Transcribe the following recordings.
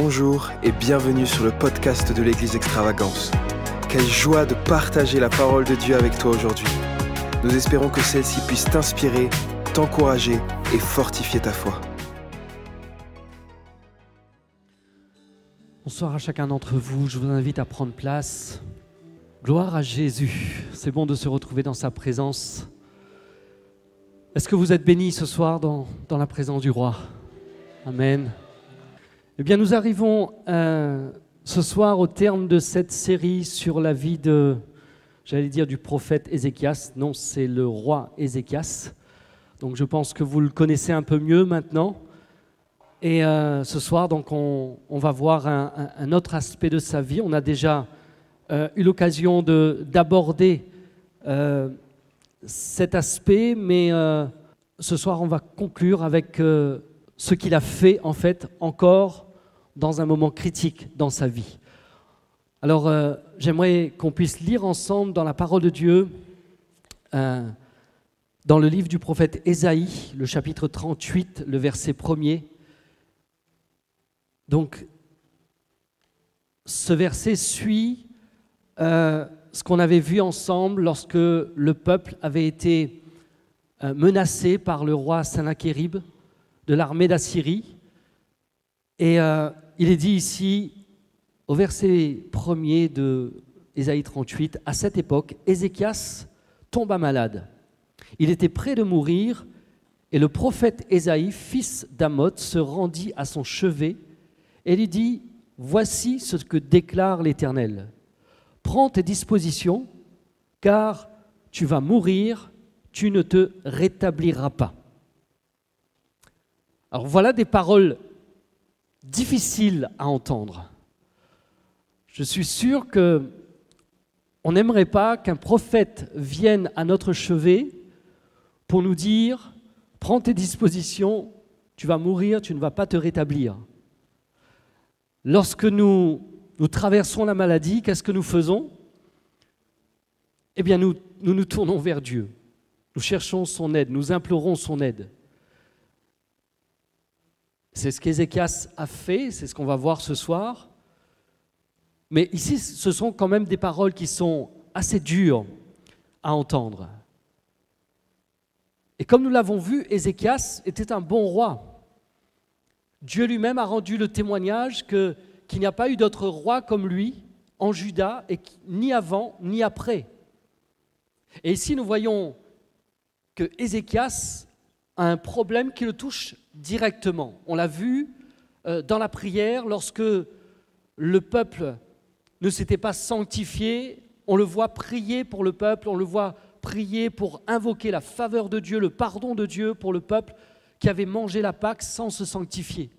Bonjour et bienvenue sur le podcast de l'Église Extravagance. Quelle joie de partager la parole de Dieu avec toi aujourd'hui. Nous espérons que celle-ci puisse t'inspirer, t'encourager et fortifier ta foi. Bonsoir à chacun d'entre vous, je vous invite à prendre place. Gloire à Jésus, c'est bon de se retrouver dans sa présence. Est-ce que vous êtes bénis ce soir dans, dans la présence du roi? Amen. Eh bien, nous arrivons euh, ce soir au terme de cette série sur la vie de, j'allais dire, du prophète Ézéchias. Non, c'est le roi Ézéchias. Donc, je pense que vous le connaissez un peu mieux maintenant. Et euh, ce soir, donc, on, va voir un, autre aspect de sa vie. On a déjà euh, eu l'occasion d'aborder cet aspect, mais ce soir, on va conclure avec ce qu'il a fait, en fait, encore dans un moment critique dans sa vie. Alors, euh, j'aimerais qu'on puisse lire ensemble dans la parole de Dieu, euh, dans le livre du prophète Ésaïe, le chapitre 38, le verset 1er. Donc, ce verset suit euh, ce qu'on avait vu ensemble lorsque le peuple avait été menacé par le roi Sennacherib de l'armée d'Assyrie. Et il est dit ici, au verset 1er de Ésaïe 38, à cette époque, Ézéchias tomba malade. Il était près de mourir, et le prophète Ésaïe, fils d'Amoth, se rendit à son chevet et lui dit Voici ce que déclare l'Éternel. Prends tes dispositions, car tu vas mourir, tu ne te rétabliras pas. Alors voilà des paroles difficile à entendre. Je suis sûr que on n'aimerait pas qu'un prophète vienne à notre chevet pour nous dire prends tes dispositions, tu vas mourir, tu ne vas pas te rétablir. Lorsque nous, traversons la maladie, qu'est-ce que nous faisons? Eh bien, nous nous tournons vers Dieu. Nous cherchons son aide, nous implorons son aide. C'est ce qu'Ézéchias a fait, c'est ce qu'on va voir ce soir. Mais ici, ce sont quand même des paroles qui sont assez dures à entendre. Et comme nous l'avons vu, Ézéchias était un bon roi. Dieu lui-même a rendu le témoignage qu'il n'y a pas eu d'autre roi comme lui en Juda, ni avant ni après. Et ici, nous voyons que Ézéchias un problème qui le touche directement. On l'a vu euh, dans la prière lorsque le peuple ne s'était pas sanctifié, on le voit prier pour le peuple, on le voit prier pour invoquer la faveur de Dieu, le pardon de Dieu pour le peuple qui avait mangé la Pâque sans se sanctifier.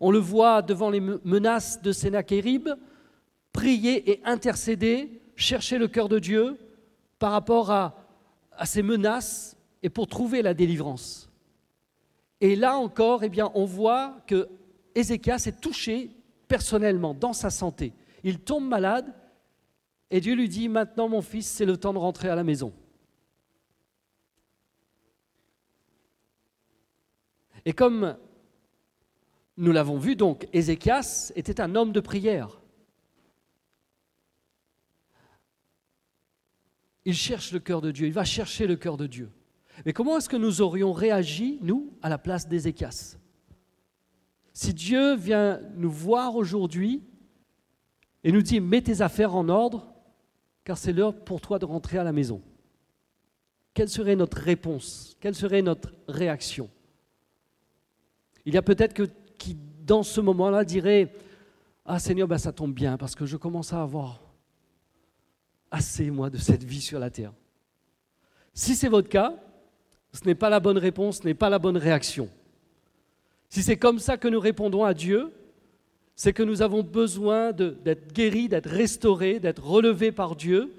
On le voit devant les menaces de Sénachérib, prier et intercéder, chercher le cœur de Dieu par rapport à, à ces menaces et pour trouver la délivrance. Et là encore, eh bien, on voit que Ézéchias est touché personnellement dans sa santé. Il tombe malade et Dieu lui dit Maintenant, mon fils, c'est le temps de rentrer à la maison. Et comme nous l'avons vu, donc, Ézéchias était un homme de prière. Il cherche le cœur de Dieu, il va chercher le cœur de Dieu. Mais comment est-ce que nous aurions réagi, nous, à la place d'Ézéchias? Si Dieu vient nous voir aujourd'hui et nous dit Mets tes affaires en ordre, car c'est l'heure pour toi de rentrer à la maison. Quelle serait notre réponse? Quelle serait notre réaction? Il y a peut-être qui, dans ce moment-là, dirait Ah Seigneur, ben, ça tombe bien, parce que je commence à avoir assez, moi, de cette vie sur la terre. Si c'est votre cas, ce n'est pas la bonne réponse, ce n'est pas la bonne réaction. Si c'est comme ça que nous répondons à Dieu, c'est que nous avons besoin d'être guéris, d'être restaurés, d'être relevés par Dieu,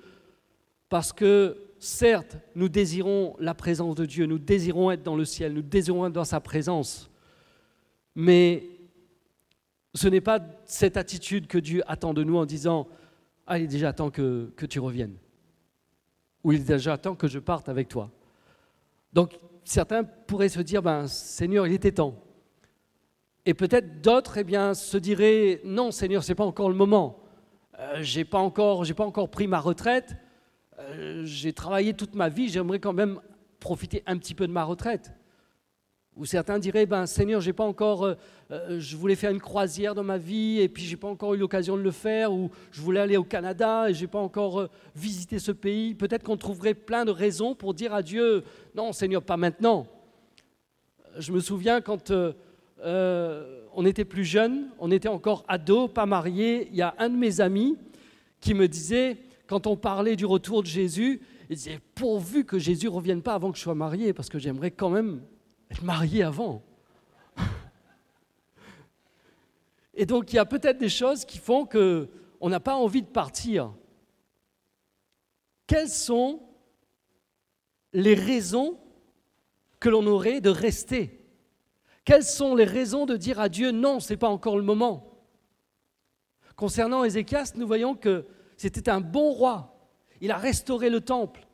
parce que certes, nous désirons la présence de Dieu, nous désirons être dans le ciel, nous désirons être dans sa présence, mais ce n'est pas cette attitude que Dieu attend de nous en disant Ah, il déjà temps que, que tu reviennes, ou il est déjà temps que je parte avec toi. Donc certains pourraient se dire, ben, Seigneur, il était temps. Et peut-être d'autres eh bien, se diraient Non, Seigneur, ce n'est pas encore le moment. Euh, je n'ai pas, encore, pris ma retraite. Euh, j'ai travaillé toute ma vie. J'aimerais quand même profiter un petit peu de ma retraite. Ou certains diraient, ben Seigneur, j'ai pas encore, euh, euh, je voulais faire une croisière dans ma vie et puis j'ai pas encore eu l'occasion de le faire. Ou je voulais aller au Canada et j'ai pas encore euh, visité ce pays. Peut-être qu'on trouverait plein de raisons pour dire à Dieu, non Seigneur, pas maintenant. Je me souviens quand on était plus jeune, on était encore ado, pas marié. Il y a un de mes amis qui me disait, quand on parlait du retour de Jésus, il disait pourvu que Jésus revienne pas avant que je sois marié, parce que j'aimerais quand même être marié avant. Et donc il y a peut-être des choses qui font que on n'a pas envie de partir. Quelles sont les raisons que l'on aurait de rester? Quelles sont les raisons de dire à Dieu non, ce n'est pas encore le moment? Concernant Ézéchias, nous voyons que c'était un bon roi. Il a restauré le temple.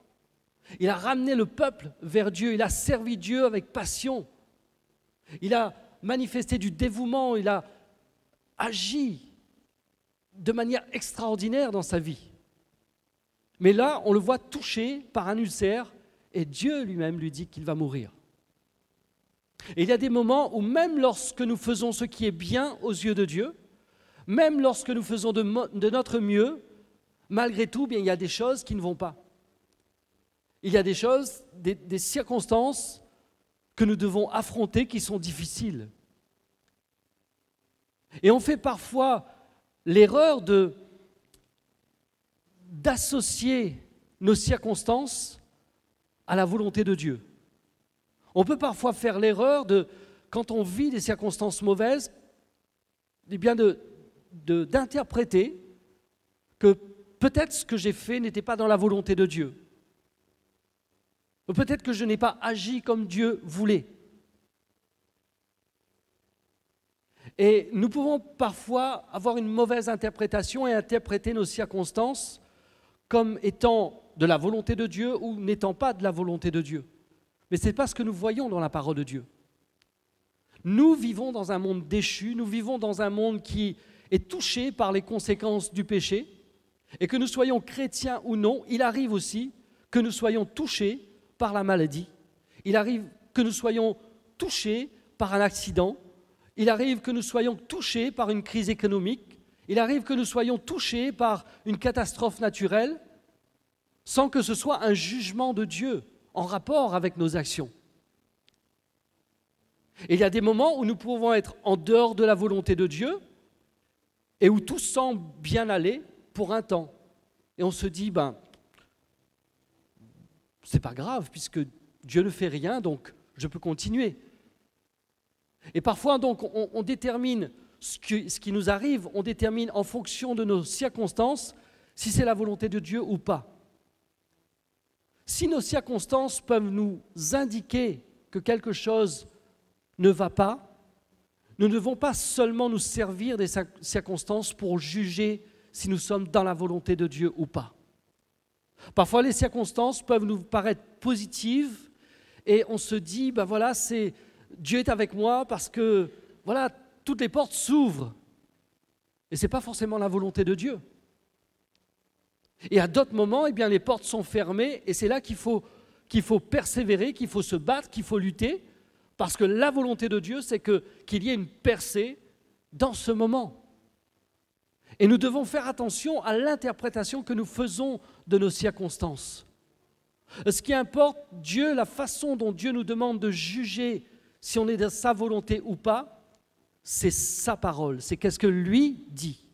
Il a ramené le peuple vers Dieu, il a servi Dieu avec passion. Il a manifesté du dévouement, il a agi de manière extraordinaire dans sa vie. Mais là, on le voit touché par un ulcère et Dieu lui-même lui dit qu'il va mourir. Et il y a des moments où même lorsque nous faisons ce qui est bien aux yeux de Dieu, même lorsque nous faisons de, notre mieux, malgré tout, il y a des choses qui ne vont pas. Il y a des choses, des, circonstances que nous devons affronter qui sont difficiles. Et on fait parfois l'erreur de d'associer nos circonstances à la volonté de Dieu. On peut parfois faire l'erreur de, quand on vit des circonstances mauvaises, eh bien d'interpréter que peut-être ce que j'ai fait n'était pas dans la volonté de Dieu. Peut-être que je n'ai pas agi comme Dieu voulait. Et nous pouvons parfois avoir une mauvaise interprétation et interpréter nos circonstances comme étant de la volonté de Dieu ou n'étant pas de la volonté de Dieu. Mais ce n'est pas ce que nous voyons dans la parole de Dieu. Nous vivons dans un monde déchu, nous vivons dans un monde qui est touché par les conséquences du péché, et que nous soyons chrétiens ou non, il arrive aussi que nous soyons touchés par la maladie. Il arrive que nous soyons touchés par un accident. Il arrive que nous soyons touchés par une crise économique. Il arrive que nous soyons touchés par une catastrophe naturelle sans que ce soit un jugement de Dieu en rapport avec nos actions. Il y a des moments où nous pouvons être en dehors de la volonté de Dieu et où tout semble bien aller pour un temps. Et on se dit, ben, c'est pas grave puisque Dieu ne fait rien, donc je peux continuer. Et parfois, donc, on, détermine ce qui, ce qui nous arrive, on détermine en fonction de nos circonstances si c'est la volonté de Dieu ou pas. Si nos circonstances peuvent nous indiquer que quelque chose ne va pas, nous ne devons pas seulement nous servir des circonstances pour juger si nous sommes dans la volonté de Dieu ou pas. Parfois, les circonstances peuvent nous paraître positives et on se dit, ben voilà, c'est Dieu est avec moi parce que voilà, toutes les portes s'ouvrent. Et ce n'est pas forcément la volonté de Dieu. Et à d'autres moments, eh bien, les portes sont fermées et c'est là qu'il faut, persévérer, qu'il faut se battre, qu'il faut lutter, parce que la volonté de Dieu, c'est qu'il y ait une percée dans ce moment. Et nous devons faire attention à l'interprétation que nous faisons de nos circonstances. Ce qui importe, Dieu, la façon dont Dieu nous demande de juger si on est dans sa volonté ou pas, c'est sa parole, c'est qu'est-ce que lui dit.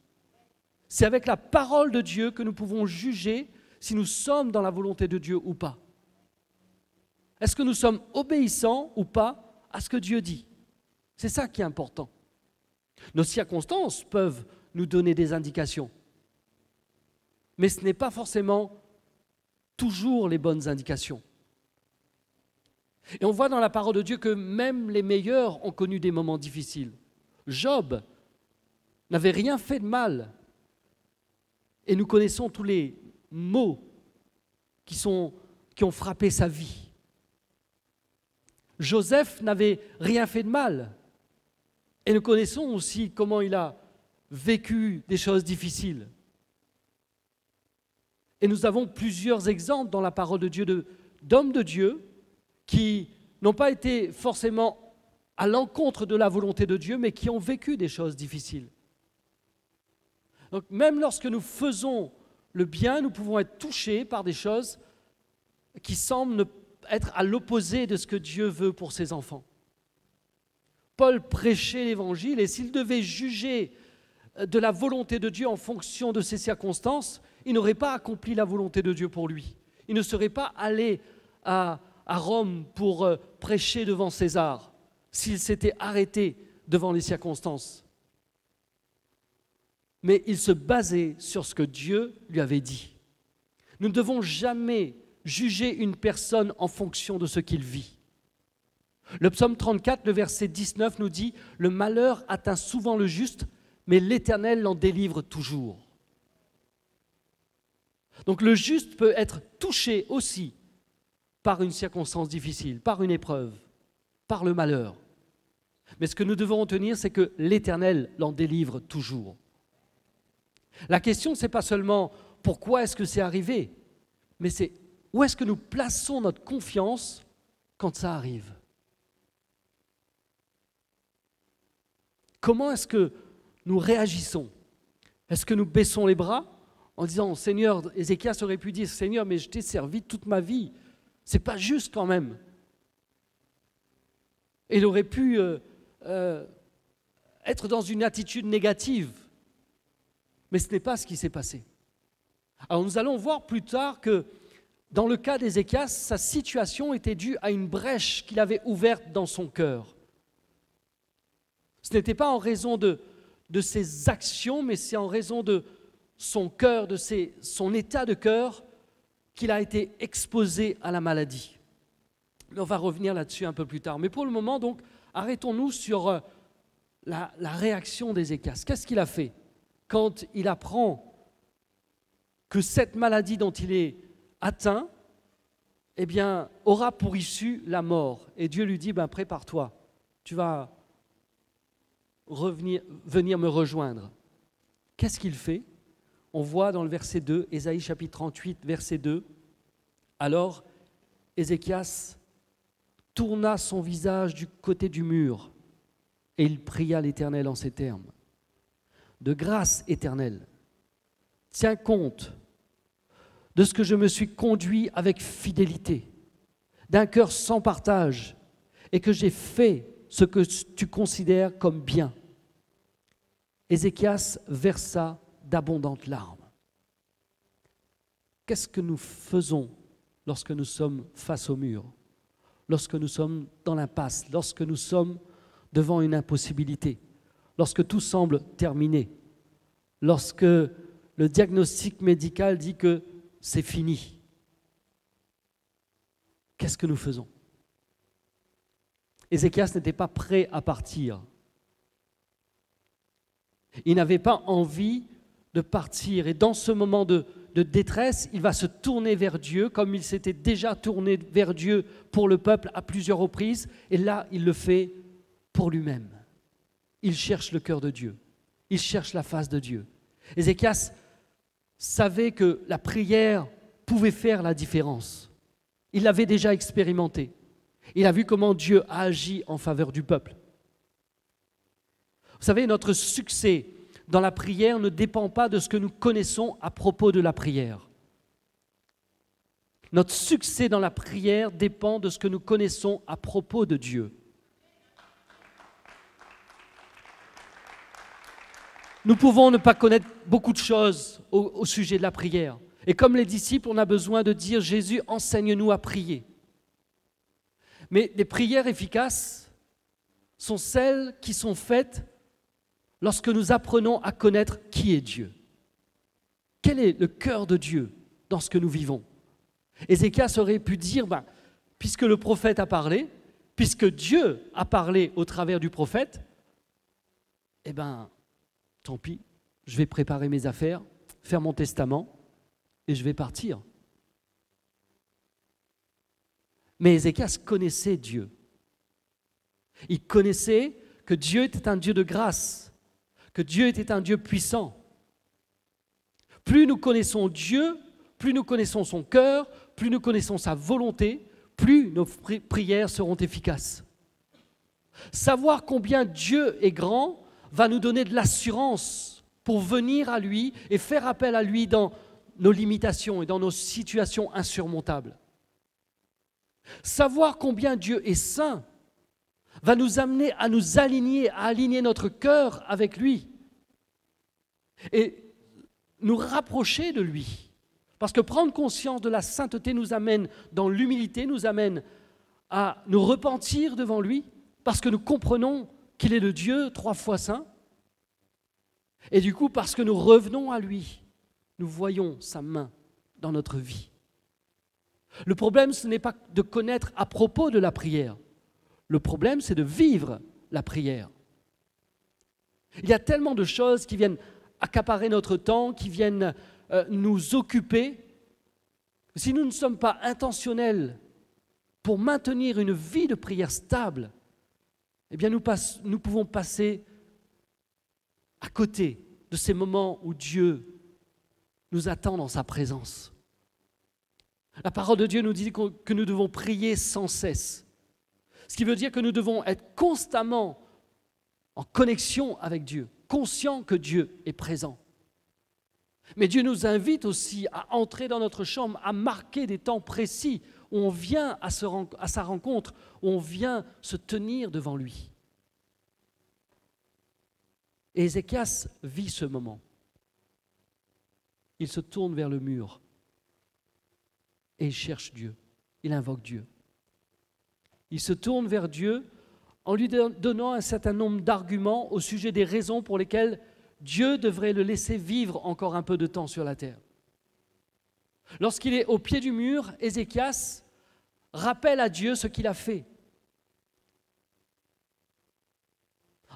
C'est avec la parole de Dieu que nous pouvons juger si nous sommes dans la volonté de Dieu ou pas. Est-ce que nous sommes obéissants ou pas à ce que Dieu dit? C'est ça qui est important. Nos circonstances peuvent nous donner des indications. Mais ce n'est pas forcément toujours les bonnes indications. Et on voit dans la parole de Dieu que même les meilleurs ont connu des moments difficiles. Job n'avait rien fait de mal. Et nous connaissons tous les maux qui, qui ont frappé sa vie. Joseph n'avait rien fait de mal. Et nous connaissons aussi comment il a vécu des choses difficiles. Et nous avons plusieurs exemples dans la parole de Dieu d'hommes de, Dieu qui n'ont pas été forcément à l'encontre de la volonté de Dieu, mais qui ont vécu des choses difficiles. Donc même lorsque nous faisons le bien, nous pouvons être touchés par des choses qui semblent être à l'opposé de ce que Dieu veut pour ses enfants. Paul prêchait l'évangile et s'il devait juger de la volonté de Dieu en fonction de ses circonstances, il n'aurait pas accompli la volonté de Dieu pour lui. Il ne serait pas allé à, Rome pour euh, prêcher devant César s'il s'était arrêté devant les circonstances. Mais il se basait sur ce que Dieu lui avait dit. Nous ne devons jamais juger une personne en fonction de ce qu'il vit. Le psaume 34, le verset 19 nous dit, Le malheur atteint souvent le juste, mais l'Éternel l'en délivre toujours. Donc le juste peut être touché aussi par une circonstance difficile, par une épreuve, par le malheur. Mais ce que nous devons retenir, c'est que l'Éternel l'en délivre toujours. La question, ce n'est pas seulement pourquoi est-ce que c'est arrivé, mais c'est où est-ce que nous plaçons notre confiance quand ça arrive? Comment est-ce que nous réagissons Est-ce que nous baissons les bras en disant Seigneur, Ézéchias aurait pu dire Seigneur, mais je t'ai servi toute ma vie. C'est pas juste quand même. il aurait pu euh, euh, être dans une attitude négative. Mais ce n'est pas ce qui s'est passé. Alors nous allons voir plus tard que dans le cas d'Ézéchias, sa situation était due à une brèche qu'il avait ouverte dans son cœur. Ce n'était pas en raison de, de ses actions, mais c'est en raison de son cœur, de son état de cœur, qu'il a été exposé à la maladie. on va revenir là-dessus un peu plus tard. Mais pour le moment, donc, arrêtons-nous sur euh, la, réaction d'Ézéchias. Qu'est-ce qu'il a fait quand il apprend que cette maladie dont il est atteint, eh bien, aura pour issue la mort? Et Dieu lui dit, ben, prépare-toi, tu vas revenir, venir me rejoindre. Qu'est-ce qu'il fait? On voit dans le verset 2, Ésaïe chapitre 38, verset 2, alors Ézéchias tourna son visage du côté du mur et il pria l'Éternel en ces termes. De grâce éternelle, tiens compte de ce que je me suis conduit avec fidélité, d'un cœur sans partage, et que j'ai fait ce que tu considères comme bien. Ézéchias versa d'abondantes larmes. Qu'est-ce que nous faisons lorsque nous sommes face au mur, lorsque nous sommes dans l'impasse, lorsque nous sommes devant une impossibilité, lorsque tout semble terminé, lorsque le diagnostic médical dit que c'est fini? Qu'est-ce que nous faisons? Ézéchias n'était pas prêt à partir. Il n'avait pas envie de partir. Et dans ce moment de, détresse, il va se tourner vers Dieu, comme il s'était déjà tourné vers Dieu pour le peuple à plusieurs reprises. Et là, il le fait pour lui-même. Il cherche le cœur de Dieu. Il cherche la face de Dieu. Ézéchias savait que la prière pouvait faire la différence. Il l'avait déjà expérimenté. Il a vu comment Dieu a agi en faveur du peuple. Vous savez, notre succès dans la prière ne dépend pas de ce que nous connaissons à propos de la prière. Notre succès dans la prière dépend de ce que nous connaissons à propos de Dieu. Nous pouvons ne pas connaître beaucoup de choses au, sujet de la prière. Et comme les disciples, on a besoin de dire Jésus, enseigne-nous à prier. Mais les prières efficaces sont celles qui sont faites lorsque nous apprenons à connaître qui est Dieu. Quel est le cœur de Dieu dans ce que nous vivons? Ézéchias aurait pu dire, ben, puisque le prophète a parlé, puisque Dieu a parlé au travers du prophète, eh bien, tant pis, je vais préparer mes affaires, faire mon testament et je vais partir. Mais Ézéchias connaissait Dieu. Il connaissait que Dieu était un Dieu de grâce, que Dieu était un Dieu puissant. Plus nous connaissons Dieu, plus nous connaissons son cœur, plus nous connaissons sa volonté, plus nos prières seront efficaces. Savoir combien Dieu est grand va nous donner de l'assurance pour venir à lui et faire appel à lui dans nos limitations et dans nos situations insurmontables. Savoir combien Dieu est saint va nous amener à nous aligner, à aligner notre cœur avec lui et nous rapprocher de lui. Parce que prendre conscience de la sainteté nous amène dans l'humilité, nous amène à nous repentir devant lui, parce que nous comprenons qu'il est le Dieu trois fois saint. Et du coup, parce que nous revenons à lui, nous voyons sa main dans notre vie. Le problème, ce n'est pas de connaître à propos de la prière. Le problème, c'est de vivre la prière. Il y a tellement de choses qui viennent accaparer notre temps, qui viennent euh, nous occuper. Si nous ne sommes pas intentionnels pour maintenir une vie de prière stable, eh bien nous, nous pouvons passer à côté de ces moments où Dieu nous attend dans sa présence. La parole de Dieu nous dit que nous devons prier sans cesse. Ce qui veut dire que nous devons être constamment en connexion avec Dieu, conscients que Dieu est présent. Mais Dieu nous invite aussi à entrer dans notre chambre, à marquer des temps précis où on vient à, sa rencontre, où on vient se tenir devant lui. Et Ézéchias vit ce moment. Il se tourne vers le mur et il cherche Dieu. Il invoque Dieu. Il se tourne vers Dieu en lui donnant un certain nombre d'arguments au sujet des raisons pour lesquelles Dieu devrait le laisser vivre encore un peu de temps sur la terre. Lorsqu'il est au pied du mur, Ézéchias rappelle à Dieu ce qu'il a fait.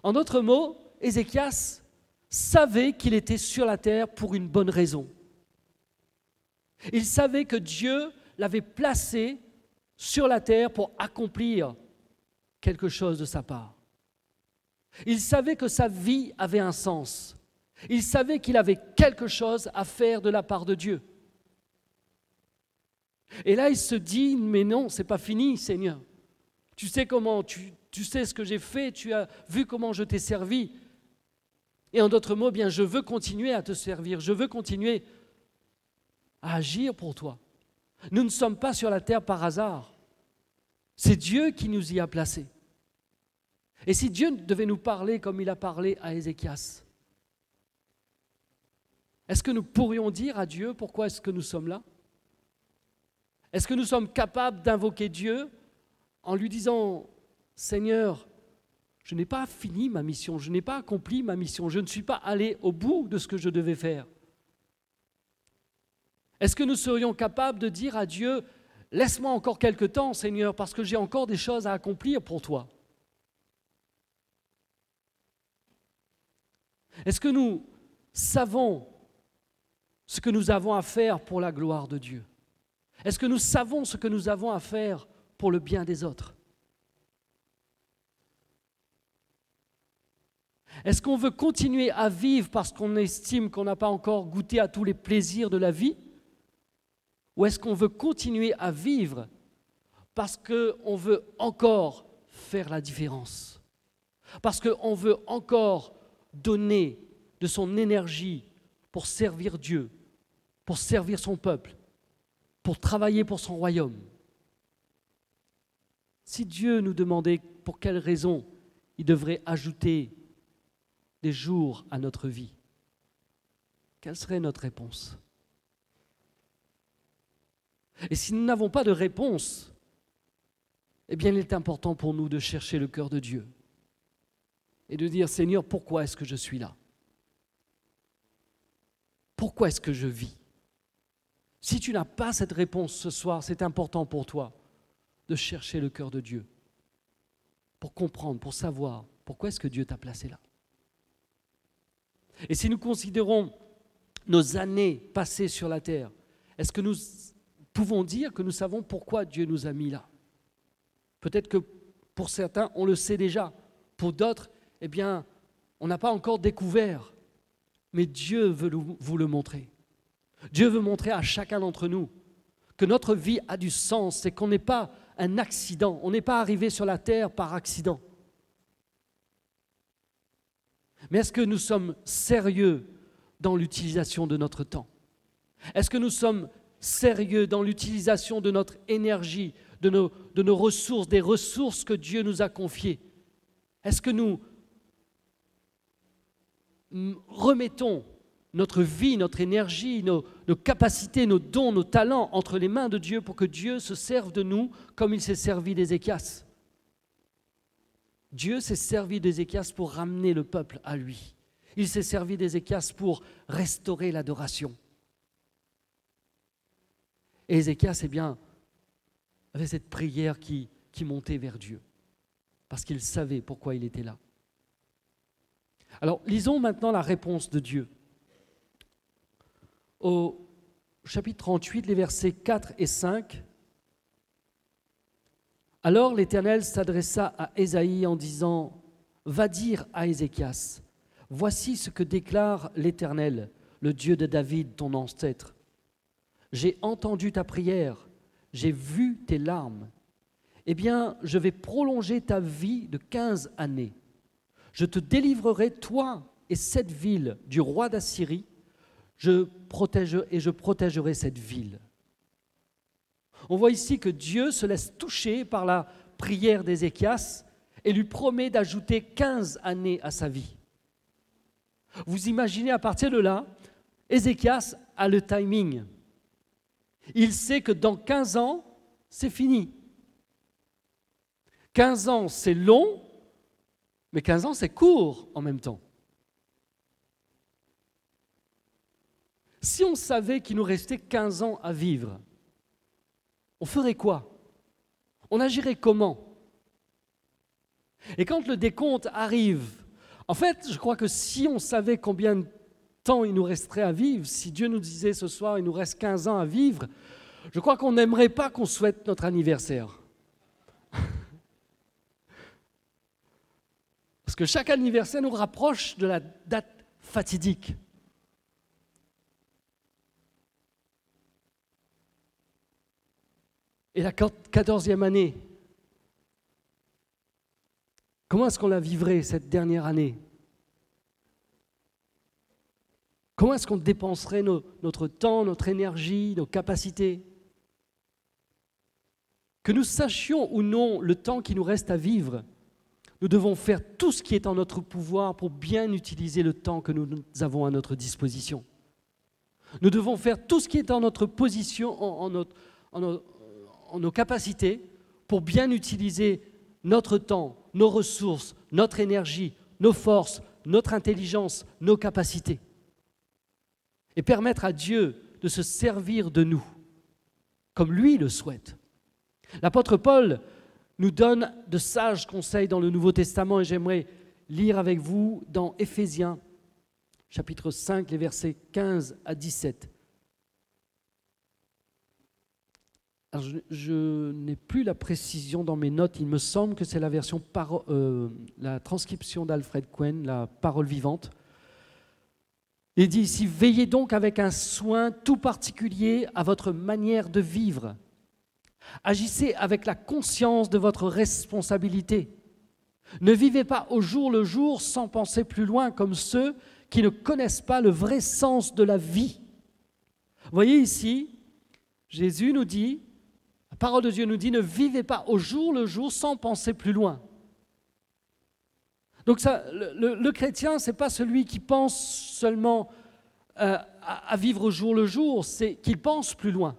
En d'autres mots, Ézéchias savait qu'il était sur la terre pour une bonne raison. Il savait que Dieu l'avait placé sur la terre pour accomplir quelque chose de sa part. Il savait que sa vie avait un sens. Il savait qu'il avait quelque chose à faire de la part de Dieu. Et là, il se dit, mais non, c'est pas fini, Seigneur. Tu sais comment, tu, tu sais ce que j'ai fait, tu as vu comment je t'ai servi. Et en d'autres mots, bien, je veux continuer à te servir, je veux continuer à agir pour toi. Nous ne sommes pas sur la terre par hasard. C'est Dieu qui nous y a placés. Et si Dieu devait nous parler comme il a parlé à Ézéchias, est-ce que nous pourrions dire à Dieu pourquoi est-ce que nous sommes là? Est-ce que nous sommes capables d'invoquer Dieu en lui disant, Seigneur, je n'ai pas fini ma mission, je n'ai pas accompli ma mission, je ne suis pas allé au bout de ce que je devais faire Est-ce que nous serions capables de dire à Dieu, laisse-moi encore quelque temps, Seigneur, parce que j'ai encore des choses à accomplir pour toi? Est-ce que nous savons ce que nous avons à faire pour la gloire de Dieu? Est-ce que nous savons ce que nous avons à faire pour le bien des autres? Est-ce qu'on veut continuer à vivre parce qu'on estime qu'on n'a pas encore goûté à tous les plaisirs de la vie? Ou est-ce qu'on veut continuer à vivre parce qu'on veut encore faire la différence? Parce qu'on veut encore donner de son énergie pour servir Dieu, pour servir son peuple, pour travailler pour son royaume? Si Dieu nous demandait pour quelle raison il devrait ajouter des jours à notre vie, quelle serait notre réponse? Et si nous n'avons pas de réponse, eh bien il est important pour nous de chercher le cœur de Dieu et de dire, Seigneur, pourquoi est-ce que je suis là? Pourquoi est-ce que je vis? Si tu n'as pas cette réponse ce soir, c'est important pour toi de chercher le cœur de Dieu, pour comprendre, pour savoir pourquoi est-ce que Dieu t'a placé là. Et si nous considérons nos années passées sur la terre, est-ce que nous pouvons dire que nous savons pourquoi Dieu nous a mis là Peut-être que pour certains, on le sait déjà. Pour d'autres, eh bien, on n'a pas encore découvert, mais Dieu veut vous le montrer. Dieu veut montrer à chacun d'entre nous que notre vie a du sens et qu'on n'est pas un accident, on n'est pas arrivé sur la terre par accident. Mais est-ce que nous sommes sérieux dans l'utilisation de notre temps? Est-ce que nous sommes sérieux dans l'utilisation de notre énergie, de nos, de nos, ressources, des ressources que Dieu nous a confiées Est-ce que nous remettons notre vie, notre énergie, nos, nos, capacités, nos dons, nos talents entre les mains de Dieu pour que Dieu se serve de nous comme il s'est servi d'Ézéchias? Dieu s'est servi d'Ézéchias pour ramener le peuple à lui. Il s'est servi d'Ézéchias pour restaurer l'adoration. Et Ézéchias, bien, avait cette prière qui, qui montait vers Dieu, parce qu'il savait pourquoi il était là. Alors, lisons maintenant la réponse de Dieu. Au chapitre 38, les versets 4 et 5, alors l'Éternel s'adressa à Ésaïe en disant, Va dire à Ézéchias, Voici ce que déclare l'Éternel, le Dieu de David, ton ancêtre. J'ai entendu ta prière, j'ai vu tes larmes. Eh bien, je vais prolonger ta vie de quinze années. Je te délivrerai, toi et cette ville, du roi d'Assyrie, je et je protégerai cette ville. On voit ici que Dieu se laisse toucher par la prière d'Ézéchias et lui promet d'ajouter 15 années à sa vie. Vous imaginez à partir de là, Ézéchias a le timing. Il sait que dans 15 ans, c'est fini. 15 ans, c'est long, mais 15 ans, c'est court en même temps. Si on savait qu'il nous restait 15 ans à vivre, on ferait quoi? On agirait comment? Et quand le décompte arrive, en fait, je crois que si on savait combien de il nous resterait à vivre, si Dieu nous disait ce soir il nous reste 15 ans à vivre, je crois qu'on n'aimerait pas qu'on souhaite notre anniversaire. Parce que chaque anniversaire nous rapproche de la date fatidique. Et la quatorzième année, comment est-ce qu'on la vivrait cette dernière année? Comment est-ce qu'on dépenserait notre temps, notre énergie, nos capacités Que nous sachions ou non le temps qui nous reste à vivre, nous devons faire tout ce qui est en notre pouvoir pour bien utiliser le temps que nous avons à notre disposition. Nous devons faire tout ce qui est en notre position, en, notre, en nos capacités pour bien utiliser notre temps, nos ressources, notre énergie, nos forces, notre intelligence, nos capacités. Et permettre à Dieu de se servir de nous, comme lui le souhaite. L'apôtre Paul nous donne de sages conseils dans le Nouveau Testament et j'aimerais lire avec vous dans Éphésiens chapitre 5, les versets 15 à 17. je, n'ai plus la précision dans mes notes. Il me semble que c'est la version, euh, la transcription d'Alfred Quen, la parole vivante. Il dit ici Veillez donc avec un soin tout particulier à votre manière de vivre. Agissez avec la conscience de votre responsabilité. Ne vivez pas au jour le jour sans penser plus loin, comme ceux qui ne connaissent pas le vrai sens de la vie. Voyez ici, Jésus nous dit parole de Dieu nous dit ne vivez pas au jour le jour sans penser plus loin. Donc le, chrétien, ce n'est pas celui qui pense seulement euh, à, à vivre au jour le jour, c'est qu'il pense plus loin.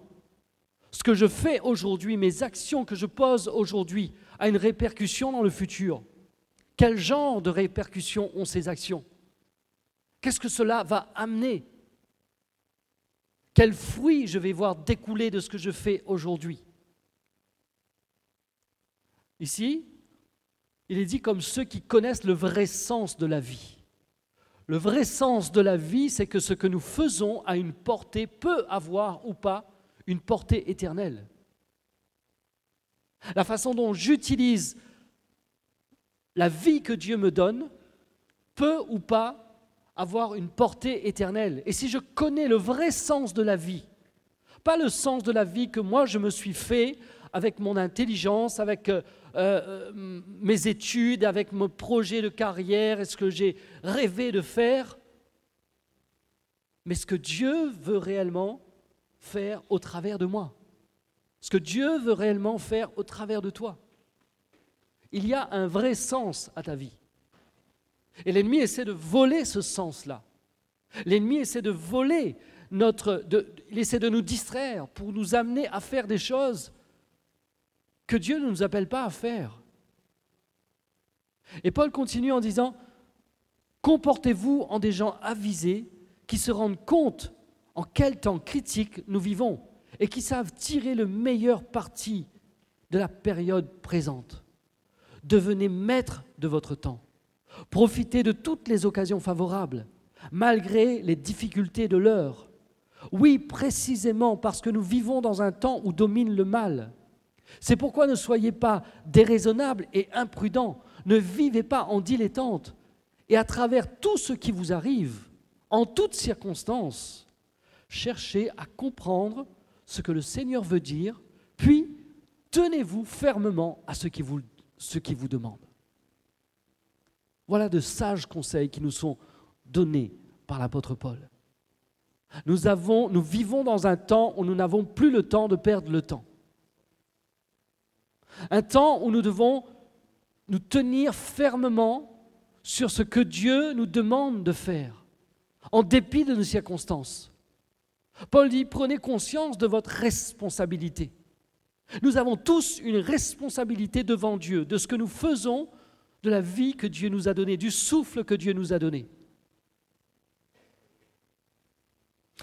Ce que je fais aujourd'hui, mes actions que je pose aujourd'hui, a une répercussion dans le futur. Quel genre de répercussions ont ces actions? Qu'est-ce que cela va amener? Quels fruits je vais voir découler de ce que je fais aujourd'hui? Ici, il est dit comme ceux qui connaissent le vrai sens de la vie. Le vrai sens de la vie, c'est que ce que nous faisons a une portée, peut avoir ou pas une portée éternelle. La façon dont j'utilise la vie que Dieu me donne peut ou pas avoir une portée éternelle. Et si je connais le vrai sens de la vie, pas le sens de la vie que moi je me suis fait avec mon intelligence, avec euh, euh, mes études, avec mon projet de carrière et ce que j'ai rêvé de faire, mais ce que Dieu veut réellement faire au travers de moi. Ce que Dieu veut réellement faire au travers de toi. Il y a un vrai sens à ta vie. Et l'ennemi essaie de voler ce sens-là. L'ennemi essaie de voler notre... il essaie de nous distraire pour nous amener à faire des choses que Dieu ne nous appelle pas à faire. Et Paul continue en disant, comportez-vous en des gens avisés qui se rendent compte en quel temps critique nous vivons et qui savent tirer le meilleur parti de la période présente. Devenez maître de votre temps. Profitez de toutes les occasions favorables, malgré les difficultés de l'heure. Oui, précisément parce que nous vivons dans un temps où domine le mal. C'est pourquoi ne soyez pas déraisonnables et imprudents, ne vivez pas en dilettante, et à travers tout ce qui vous arrive, en toutes circonstances, cherchez à comprendre ce que le Seigneur veut dire, puis tenez-vous fermement à ce qu'il vous, ce qui vous demande. Voilà de sages conseils qui nous sont donnés par l'apôtre Paul. Nous vivons dans un temps où nous n'avons plus le temps de perdre le temps. Un temps où nous devons nous tenir fermement sur ce que Dieu nous demande de faire, en dépit de nos circonstances. Paul dit, prenez conscience de votre responsabilité. Nous avons tous une responsabilité devant Dieu, de ce que nous faisons, de la vie que Dieu nous a donnée, du souffle que Dieu nous a donné.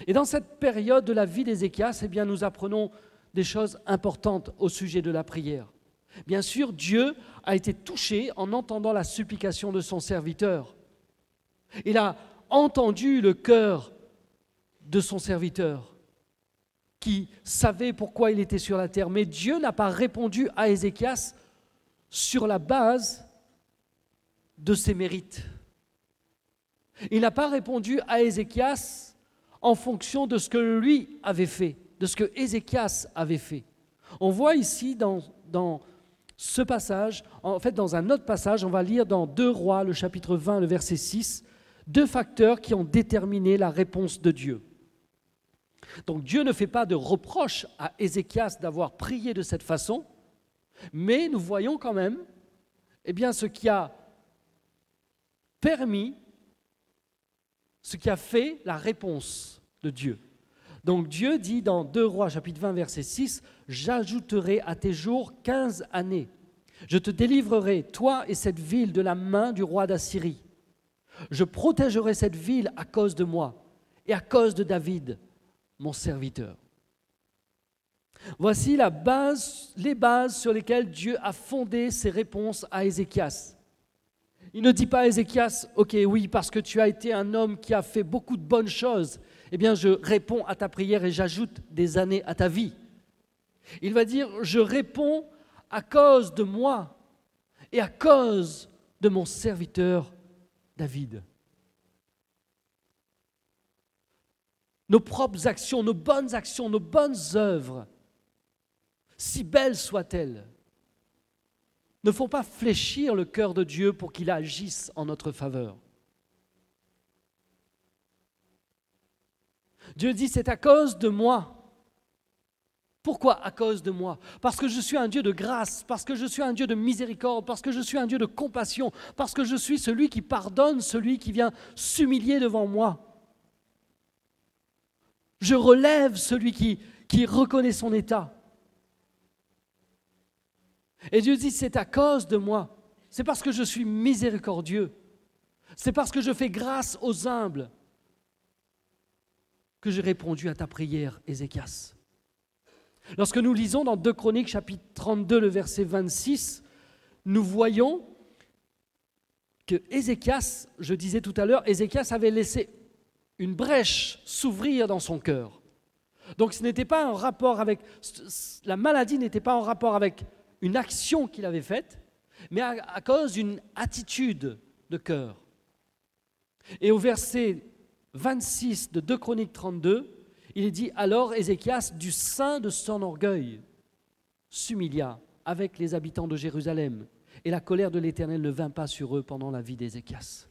Et dans cette période de la vie d'Ézéchias, eh nous apprenons des choses importantes au sujet de la prière. Bien sûr, Dieu a été touché en entendant la supplication de son serviteur. Il a entendu le cœur de son serviteur qui savait pourquoi il était sur la terre. Mais Dieu n'a pas répondu à Ézéchias sur la base de ses mérites. Il n'a pas répondu à Ézéchias en fonction de ce que lui avait fait, de ce que Ézéchias avait fait. On voit ici dans, dans ce passage, en fait dans un autre passage, on va lire dans 2 Rois, le chapitre 20, le verset 6, deux facteurs qui ont déterminé la réponse de Dieu. Donc Dieu ne fait pas de reproche à Ézéchias d'avoir prié de cette façon, mais nous voyons quand même eh bien, ce qui a permis, ce qui a fait la réponse de Dieu. Donc Dieu dit dans 2 Rois chapitre 20 verset 6, J'ajouterai à tes jours 15 années. Je te délivrerai, toi et cette ville, de la main du roi d'Assyrie. Je protégerai cette ville à cause de moi et à cause de David, mon serviteur. Voici les bases sur lesquelles Dieu a fondé ses réponses à Ézéchias. Il ne dit pas à Ézéchias, ok oui, parce que tu as été un homme qui a fait beaucoup de bonnes choses, eh bien je réponds à ta prière et j'ajoute des années à ta vie. Il va dire, je réponds à cause de moi et à cause de mon serviteur David. nos propres actions, nos bonnes actions, nos bonnes œuvres, si belles soient-elles, ne font pas fléchir le cœur de Dieu pour qu'il agisse en notre faveur. Dieu dit, c'est à cause de moi. Pourquoi à cause de moi? Parce que je suis un Dieu de grâce, parce que je suis un Dieu de miséricorde, parce que je suis un Dieu de compassion, parce que je suis celui qui pardonne, celui qui vient s'humilier devant moi. Je relève celui qui, reconnaît son état. Et Dieu dit, c'est à cause de moi. C'est parce que je suis miséricordieux. C'est parce que je fais grâce aux humbles que j'ai répondu à ta prière, Ézéchias. Lorsque nous lisons dans 2 Chroniques chapitre 32, le verset 26, nous voyons que Ézéchias, je disais tout à l'heure, Ézéchias avait laissé une brèche s'ouvrir dans son cœur. Donc ce n'était pas un rapport avec, la maladie n'était pas en rapport avec une action qu'il avait faite, mais à, cause d'une attitude de cœur. Et au verset 26 de 2 Chroniques 32, il est dit Alors Ézéchias, du sein de son orgueil, s'humilia avec les habitants de Jérusalem, et la colère de l'Éternel ne vint pas sur eux pendant la vie d'Ézéchias.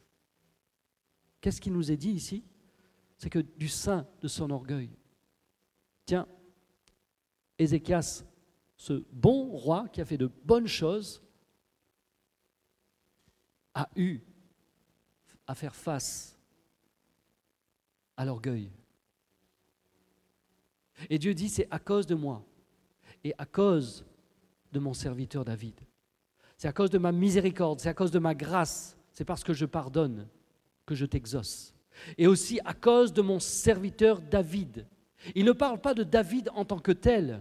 Qu'est-ce qui nous est dit ici? C'est que du sein de son orgueil. Tiens, Ézéchias, ce bon roi qui a fait de bonnes choses, a eu à faire face à l'orgueil. Et Dieu dit, c'est à cause de moi et à cause de mon serviteur David. C'est à cause de ma miséricorde, c'est à cause de ma grâce, c'est parce que je pardonne que je t'exauce. Et aussi à cause de mon serviteur David. Il ne parle pas de David en tant que tel,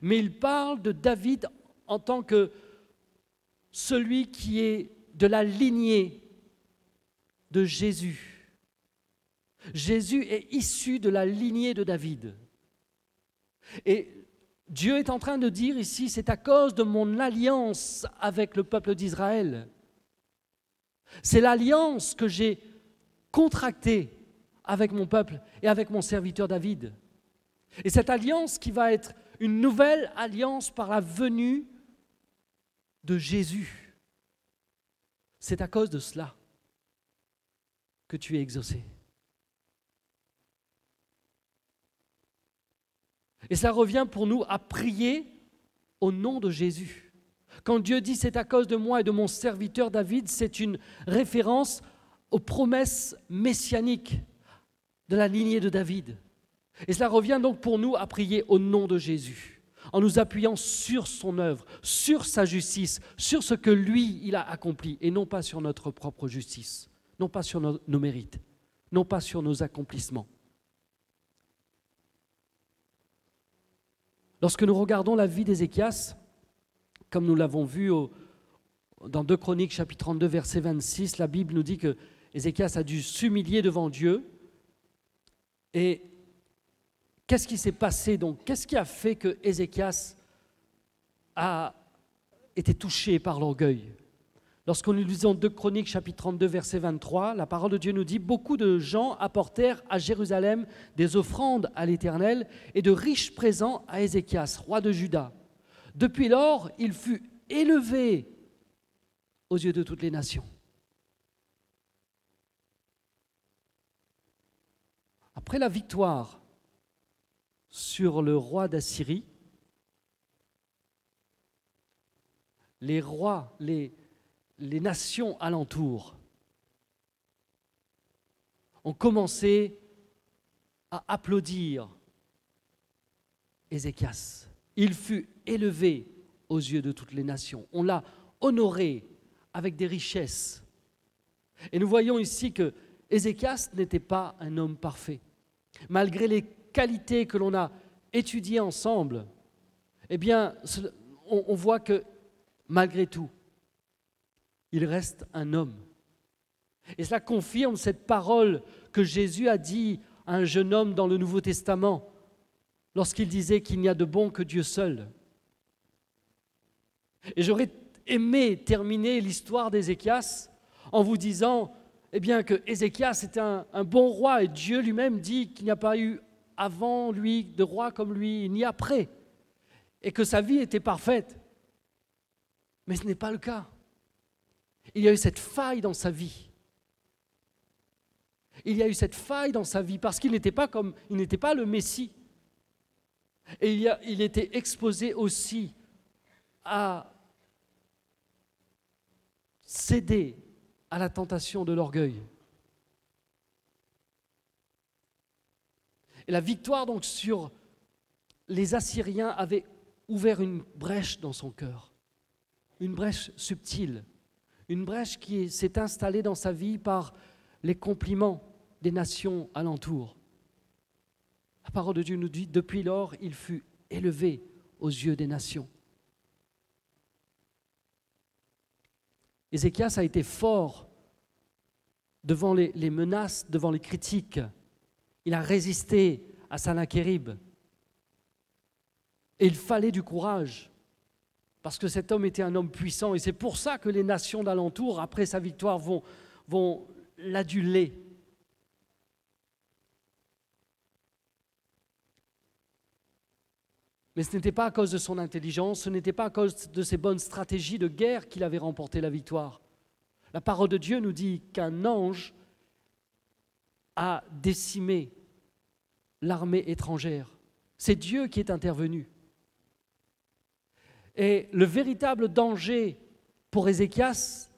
mais il parle de David en tant que celui qui est de la lignée de Jésus. Jésus est issu de la lignée de David. Et Dieu est en train de dire ici, c'est à cause de mon alliance avec le peuple d'Israël. C'est l'alliance que j'ai contractée avec mon peuple et avec mon serviteur David. Et cette alliance qui va être une nouvelle alliance par la venue de Jésus. C'est à cause de cela que tu es exaucé. Et ça revient pour nous à prier au nom de Jésus. Quand Dieu dit c'est à cause de moi et de mon serviteur David, c'est une référence aux promesses messianiques de la lignée de David. Et cela revient donc pour nous à prier au nom de Jésus, en nous appuyant sur son œuvre, sur sa justice, sur ce que lui, il a accompli, et non pas sur notre propre justice, non pas sur nos, nos mérites, non pas sur nos accomplissements. Lorsque nous regardons la vie d'Ézéchias, comme nous l'avons vu dans 2 Chroniques chapitre 32 verset 26, la Bible nous dit que Ézéchias a dû s'humilier devant Dieu. Et qu'est-ce qui s'est passé donc? Qu'est-ce qui a fait que Ézéchias a été touché par l'orgueil? Lorsqu'on nous lisons 2 Chroniques chapitre 32 verset 23, la parole de Dieu nous dit beaucoup de gens apportèrent à Jérusalem des offrandes à l'Éternel et de riches présents à Ézéchias, roi de Juda. Depuis lors, il fut élevé aux yeux de toutes les nations. Après la victoire sur le roi d'Assyrie, les rois, les, les nations alentours ont commencé à applaudir Ézéchias. Il fut élevé aux yeux de toutes les nations. On l'a honoré avec des richesses. Et nous voyons ici que Ézéchias n'était pas un homme parfait. Malgré les qualités que l'on a étudiées ensemble, eh bien, on voit que malgré tout, il reste un homme. Et cela confirme cette parole que Jésus a dit à un jeune homme dans le Nouveau Testament, lorsqu'il disait qu'il n'y a de bon que Dieu seul. Et j'aurais aimé terminer l'histoire d'Ézéchias en vous disant eh bien, que Ézéchias était un, un bon roi et Dieu lui-même dit qu'il n'y a pas eu avant lui de roi comme lui, ni après, et que sa vie était parfaite. Mais ce n'est pas le cas. Il y a eu cette faille dans sa vie. Il y a eu cette faille dans sa vie parce qu'il n'était pas comme il n'était pas le Messie. Et il, était exposé aussi à céder à la tentation de l'orgueil. Et la victoire donc sur les Assyriens avait ouvert une brèche dans son cœur, une brèche subtile une brèche qui s'est installée dans sa vie par les compliments des nations alentour. La parole de Dieu nous dit, depuis lors, il fut élevé aux yeux des nations. Ézéchias a été fort devant les, menaces, devant les critiques. Il a résisté à Sanakérib. Et il fallait du courage parce que cet homme était un homme puissant, et c'est pour ça que les nations d'alentour, après sa victoire, vont, l'adulé. Mais ce n'était pas à cause de son intelligence, ce n'était pas à cause de ses bonnes stratégies de guerre qu'il avait remporté la victoire. La parole de Dieu nous dit qu'un ange a décimé l'armée étrangère. C'est Dieu qui est intervenu. Et le véritable danger pour Ézéchias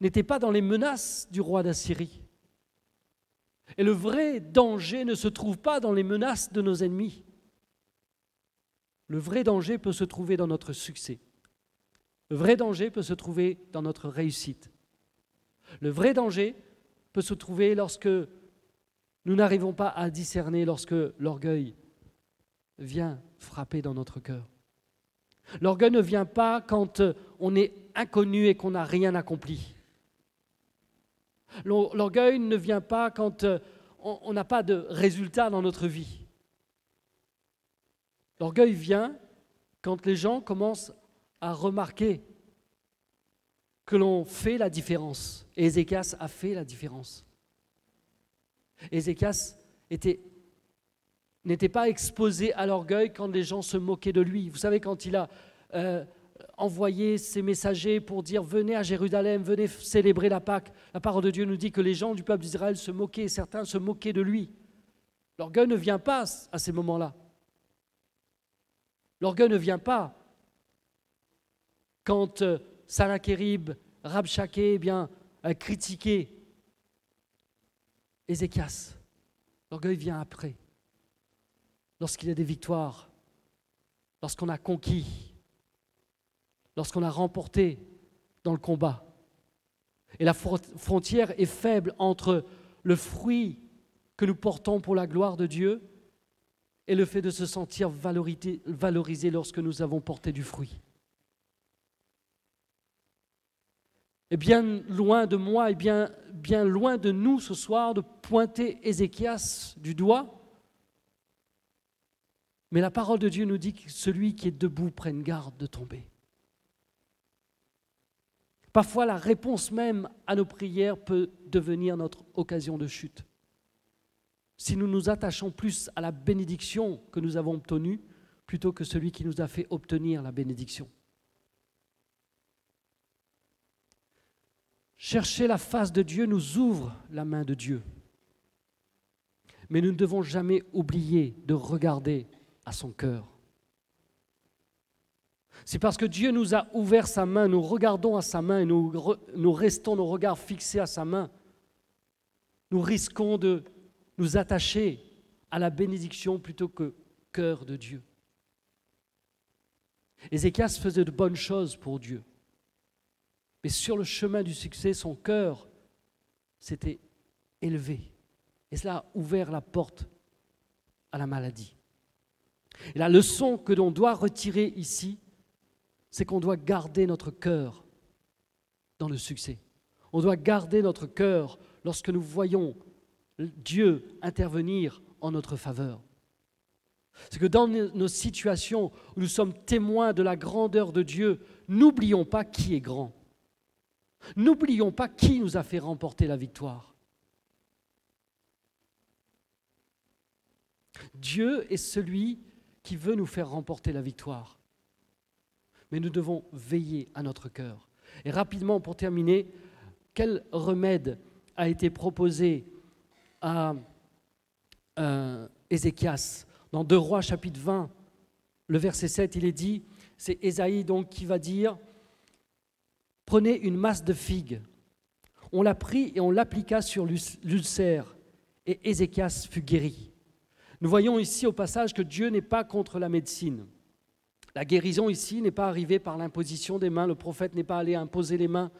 n'était pas dans les menaces du roi d'Assyrie. Et le vrai danger ne se trouve pas dans les menaces de nos ennemis. Le vrai danger peut se trouver dans notre succès. Le vrai danger peut se trouver dans notre réussite. Le vrai danger peut se trouver lorsque nous n'arrivons pas à discerner, lorsque l'orgueil vient frapper dans notre cœur. L'orgueil ne vient pas quand on est inconnu et qu'on n'a rien accompli. L'orgueil ne vient pas quand on n'a pas de résultat dans notre vie. L'orgueil vient quand les gens commencent à remarquer que l'on fait la différence. Et Ézéchias a fait la différence. Ézéchias n'était pas exposé à l'orgueil quand les gens se moquaient de lui. Vous savez, quand il a euh, envoyé ses messagers pour dire venez à Jérusalem, venez célébrer la Pâque, la parole de Dieu nous dit que les gens du peuple d'Israël se moquaient, certains se moquaient de lui. L'orgueil ne vient pas à ces moments-là. L'orgueil ne vient pas quand euh, Sanakérib, Rabshaké, eh bien, a critiqué Ézéchias. L'orgueil vient après, lorsqu'il y a des victoires, lorsqu'on a conquis, lorsqu'on a remporté dans le combat. Et la frontière est faible entre le fruit que nous portons pour la gloire de Dieu et le fait de se sentir valorisé, lorsque nous avons porté du fruit. Et bien loin de moi et bien, bien loin de nous ce soir de pointer Ézéchias du doigt, mais la parole de Dieu nous dit que celui qui est debout prenne garde de tomber. Parfois, la réponse même à nos prières peut devenir notre occasion de chute si nous nous attachons plus à la bénédiction que nous avons obtenue plutôt que celui qui nous a fait obtenir la bénédiction. Chercher la face de Dieu nous ouvre la main de Dieu. Mais nous ne devons jamais oublier de regarder à son cœur. C'est parce que Dieu nous a ouvert sa main, nous regardons à sa main et nous, restons nos regards fixés à sa main. Nous risquons de nous attacher à la bénédiction plutôt que cœur de Dieu. Ézéchias faisait de bonnes choses pour Dieu. Mais sur le chemin du succès, son cœur s'était élevé. Et cela a ouvert la porte à la maladie. La leçon que l'on doit retirer ici, c'est qu'on doit garder notre cœur dans le succès. On doit garder notre cœur lorsque nous voyons Dieu intervenir en notre faveur. C'est que dans nos situations où nous sommes témoins de la grandeur de Dieu, n'oublions pas qui est grand. N'oublions pas qui nous a fait remporter la victoire. Dieu est celui qui veut nous faire remporter la victoire. Mais nous devons veiller à notre cœur. Et rapidement, pour terminer, quel remède a été proposé à euh, Ézéchias? Dans 2 Rois chapitre 20, le verset 7, il est dit, c'est Ésaïe donc qui va dire, prenez une masse de figues. On la prit et on l'appliqua sur l'ulcère, et Ézéchias fut guéri. Nous voyons ici au passage que Dieu n'est pas contre la médecine. La guérison ici n'est pas arrivée par l'imposition des mains. Le prophète n'est pas allé imposer les mains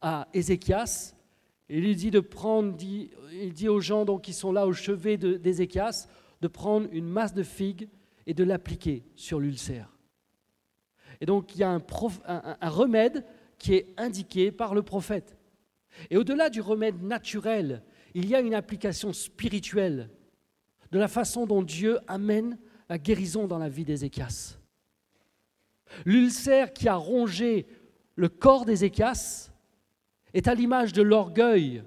à Ézéchias, il lui dit de prendre, il dit aux gens donc, qui sont là au chevet d'Ézéchias, de prendre une masse de figues et de l'appliquer sur l'ulcère. Et donc il y a un, un, remède qui est indiqué par le prophète. Et au-delà du remède naturel, il y a une application spirituelle de la façon dont Dieu amène la guérison dans la vie d'Ézéchias. L'ulcère qui a rongé le corps d'Ézéchias est à l'image de l'orgueil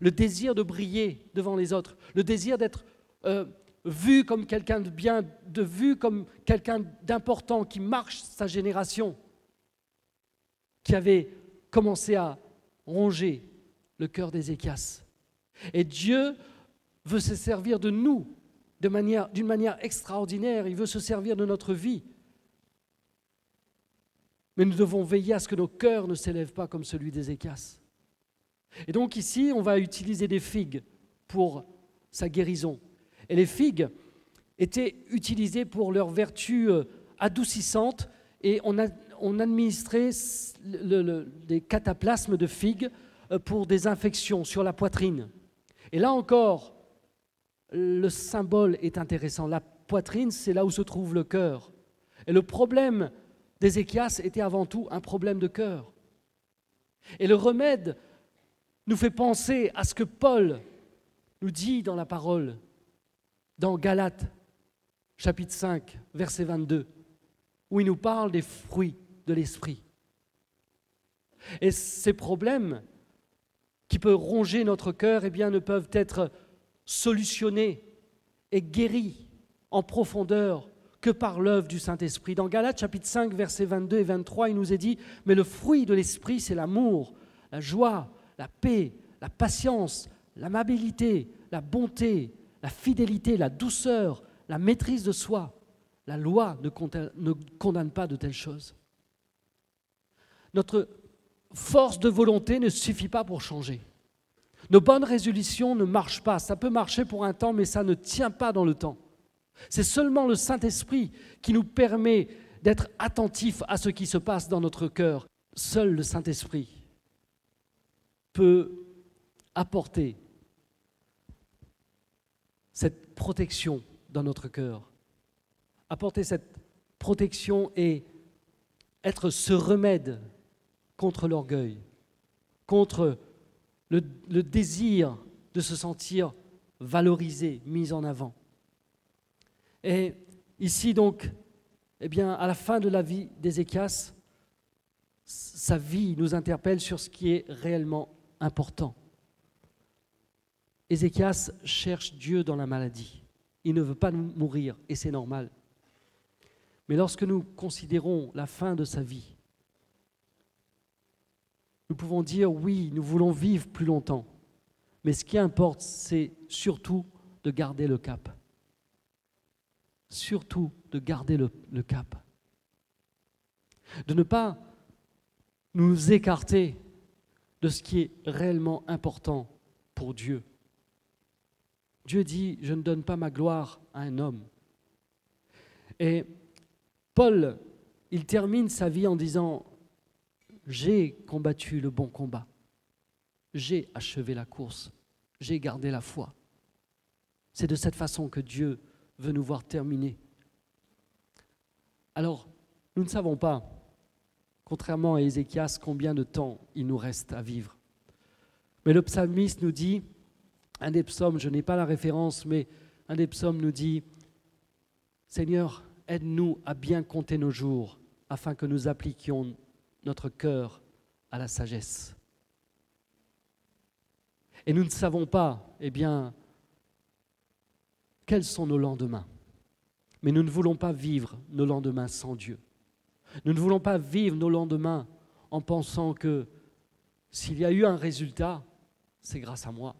le désir de briller devant les autres, le désir d'être euh, vu comme quelqu'un de bien, de vu comme quelqu'un d'important qui marche sa génération, qui avait commencé à ronger le cœur d'Ézéchias. Et Dieu veut se servir de nous d'une manière, extraordinaire, il veut se servir de notre vie. Mais nous devons veiller à ce que nos cœurs ne s'élèvent pas comme celui d'Ézéchias. Et donc ici, on va utiliser des figues pour sa guérison. Et les figues étaient utilisées pour leur vertu euh, adoucissante et on, a, administrait des cataplasmes de figues euh, pour des infections sur la poitrine. Et là encore, le symbole est intéressant. La poitrine, c'est là où se trouve le cœur. Et le problème d'Ézéchias était avant tout un problème de cœur. Et le remède nous fait penser à ce que Paul nous dit dans la parole, dans Galates, chapitre 5, verset 22, où il nous parle des fruits de l'esprit. Et ces problèmes qui peuvent ronger notre cœur, eh bien, ne peuvent être solutionnés et guéris en profondeur que par l'œuvre du Saint-Esprit. Dans Galates chapitre 5, versets 22 et 23, il nous est dit, mais le fruit de l'Esprit, c'est l'amour, la joie, la paix, la patience, l'amabilité, la bonté, la fidélité, la douceur, la maîtrise de soi. La loi ne condamne pas de telles choses. Notre force de volonté ne suffit pas pour changer. Nos bonnes résolutions ne marchent pas. Ça peut marcher pour un temps, mais ça ne tient pas dans le temps. C'est seulement le Saint-Esprit qui nous permet d'être attentifs à ce qui se passe dans notre cœur. Seul le Saint-Esprit peut apporter cette protection dans notre cœur. Apporter cette protection et être ce remède contre l'orgueil, contre le, désir de se sentir valorisé, mis en avant. Et ici donc, eh bien, à la fin de la vie d'Ézéchias, sa vie nous interpelle sur ce qui est réellement important. Ézéchias cherche Dieu dans la maladie. Il ne veut pas mourir et c'est normal. Mais lorsque nous considérons la fin de sa vie, nous pouvons dire oui, nous voulons vivre plus longtemps. Mais ce qui importe, c'est surtout de garder le cap. Surtout de garder le, cap. De ne pas nous écarter de ce qui est réellement important pour Dieu. Dieu dit, je ne donne pas ma gloire à un homme. Et Paul, il termine sa vie en disant, j'ai combattu le bon combat, j'ai achevé la course, j'ai gardé la foi. C'est de cette façon que Dieu veut nous voir terminer. Alors, nous ne savons pas contrairement à Ézéchias, combien de temps il nous reste à vivre. Mais le psalmiste nous dit, un des psaumes, je n'ai pas la référence, mais un des psaumes nous dit, Seigneur, aide-nous à bien compter nos jours afin que nous appliquions notre cœur à la sagesse. Et nous ne savons pas, eh bien, quels sont nos lendemains. Mais nous ne voulons pas vivre nos lendemains sans Dieu. Nous ne voulons pas vivre nos lendemains en pensant que s'il y a eu un résultat, c'est grâce à moi.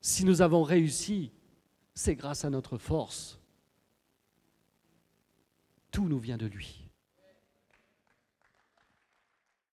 Si nous avons réussi, c'est grâce à notre force. Tout nous vient de lui.